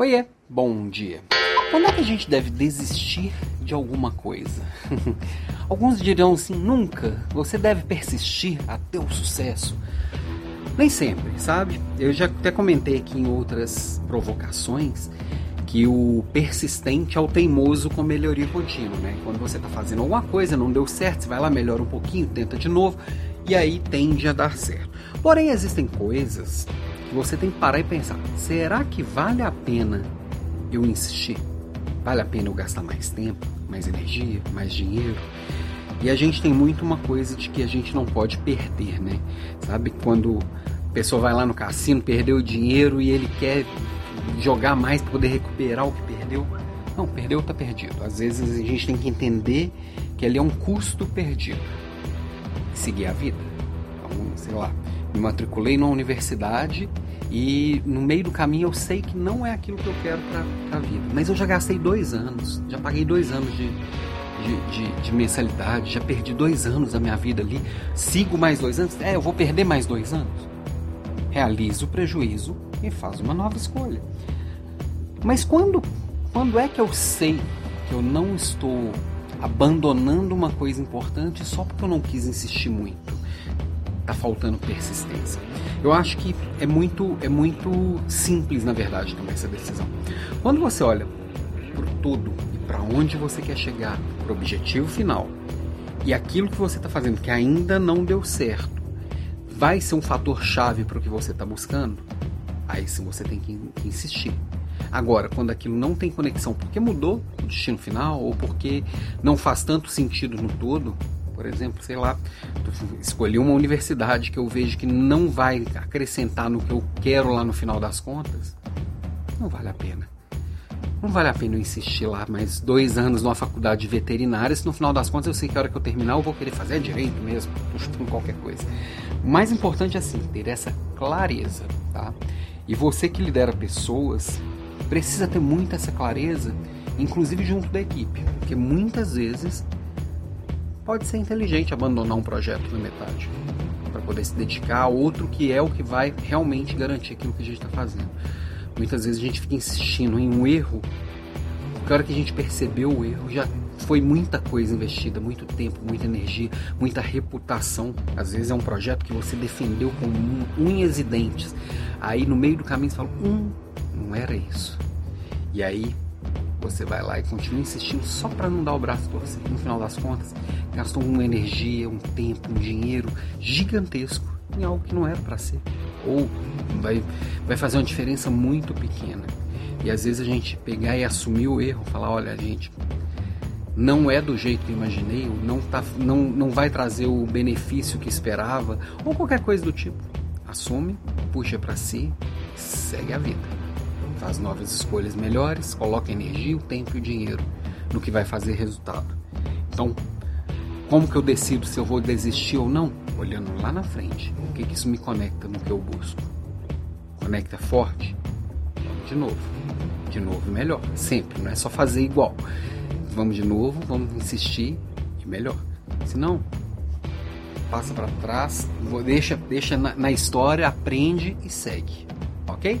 Oiê, bom dia. Quando é que a gente deve desistir de alguma coisa? Alguns dirão assim: nunca. Você deve persistir até o sucesso. Nem sempre, sabe? Eu já até comentei aqui em outras provocações que o persistente é o teimoso com melhoria contínua, né? Quando você está fazendo alguma coisa, não deu certo, você vai lá, melhora um pouquinho, tenta de novo e aí tende a dar certo. Porém, existem coisas que você tem que parar e pensar: será que vale a pena eu insistir? Vale a pena eu gastar mais tempo, mais energia, mais dinheiro? E a gente tem muito uma coisa de que a gente não pode perder, né? Sabe quando a pessoa vai lá no cassino, perdeu o dinheiro e ele quer jogar mais para poder recuperar o que perdeu? Não, perdeu tá perdido. Às vezes a gente tem que entender que ali é um custo perdido. Seguir a vida. Então, sei lá, me matriculei numa universidade e no meio do caminho eu sei que não é aquilo que eu quero para a vida. Mas eu já gastei dois anos, já paguei dois anos de, de, de, de, mensalidade, já perdi dois anos da minha vida ali. Sigo mais dois anos? É, eu vou perder mais dois anos. Realizo o prejuízo e faço uma nova escolha. Mas quando, quando é que eu sei que eu não estou abandonando uma coisa importante só porque eu não quis insistir muito? Tá faltando persistência. Eu acho que é muito, é muito simples, na verdade, tomar essa decisão. Quando você olha por tudo e para onde você quer chegar, para o objetivo final, e aquilo que você está fazendo que ainda não deu certo, vai ser um fator chave para o que você está buscando, aí sim você tem que insistir. Agora, quando aquilo não tem conexão porque mudou o destino final ou porque não faz tanto sentido no todo, por exemplo, sei lá, escolhi uma universidade que eu vejo que não vai acrescentar no que eu quero lá no final das contas, não vale a pena. Não vale a pena eu insistir lá mais dois anos numa faculdade de veterinária, se no final das contas eu sei que a hora que eu terminar eu vou querer fazer direito mesmo, tô qualquer coisa. O mais importante é assim, ter essa clareza, tá? E você que lidera pessoas, precisa ter muita essa clareza, inclusive junto da equipe, porque muitas vezes pode ser inteligente abandonar um projeto na metade para poder se dedicar a outro que é o que vai realmente garantir aquilo que a gente está fazendo. Muitas vezes a gente fica insistindo em um erro, porque a hora que a gente percebeu o erro já foi muita coisa investida, muito tempo, muita energia, muita reputação. Às vezes é um projeto que você defendeu com unhas e dentes. Aí no meio do caminho você fala, hum, não era isso. E aí você vai lá e continua insistindo só para não dar o braço torcer. No final das contas, gastou uma energia, um tempo, um dinheiro gigantesco em algo que não era para ser. Ou vai, vai fazer uma diferença muito pequena. E às vezes a gente pegar e assumir o erro, falar, olha, gente, não é do jeito que imaginei, não, tá, não, não vai trazer o benefício que esperava, ou qualquer coisa do tipo. Assume, puxa para si, segue a vida faz novas escolhas melhores, coloca energia, o tempo e o dinheiro no que vai fazer resultado. Então, como que eu decido se eu vou desistir ou não? Olhando lá na frente, o que, que isso me conecta no que eu busco? Conecta forte? De novo. De novo melhor. Sempre, não é só fazer igual. Vamos de novo, vamos insistir e melhor. Se não, passa para trás, deixa, deixa na, na história, aprende e segue. Ok?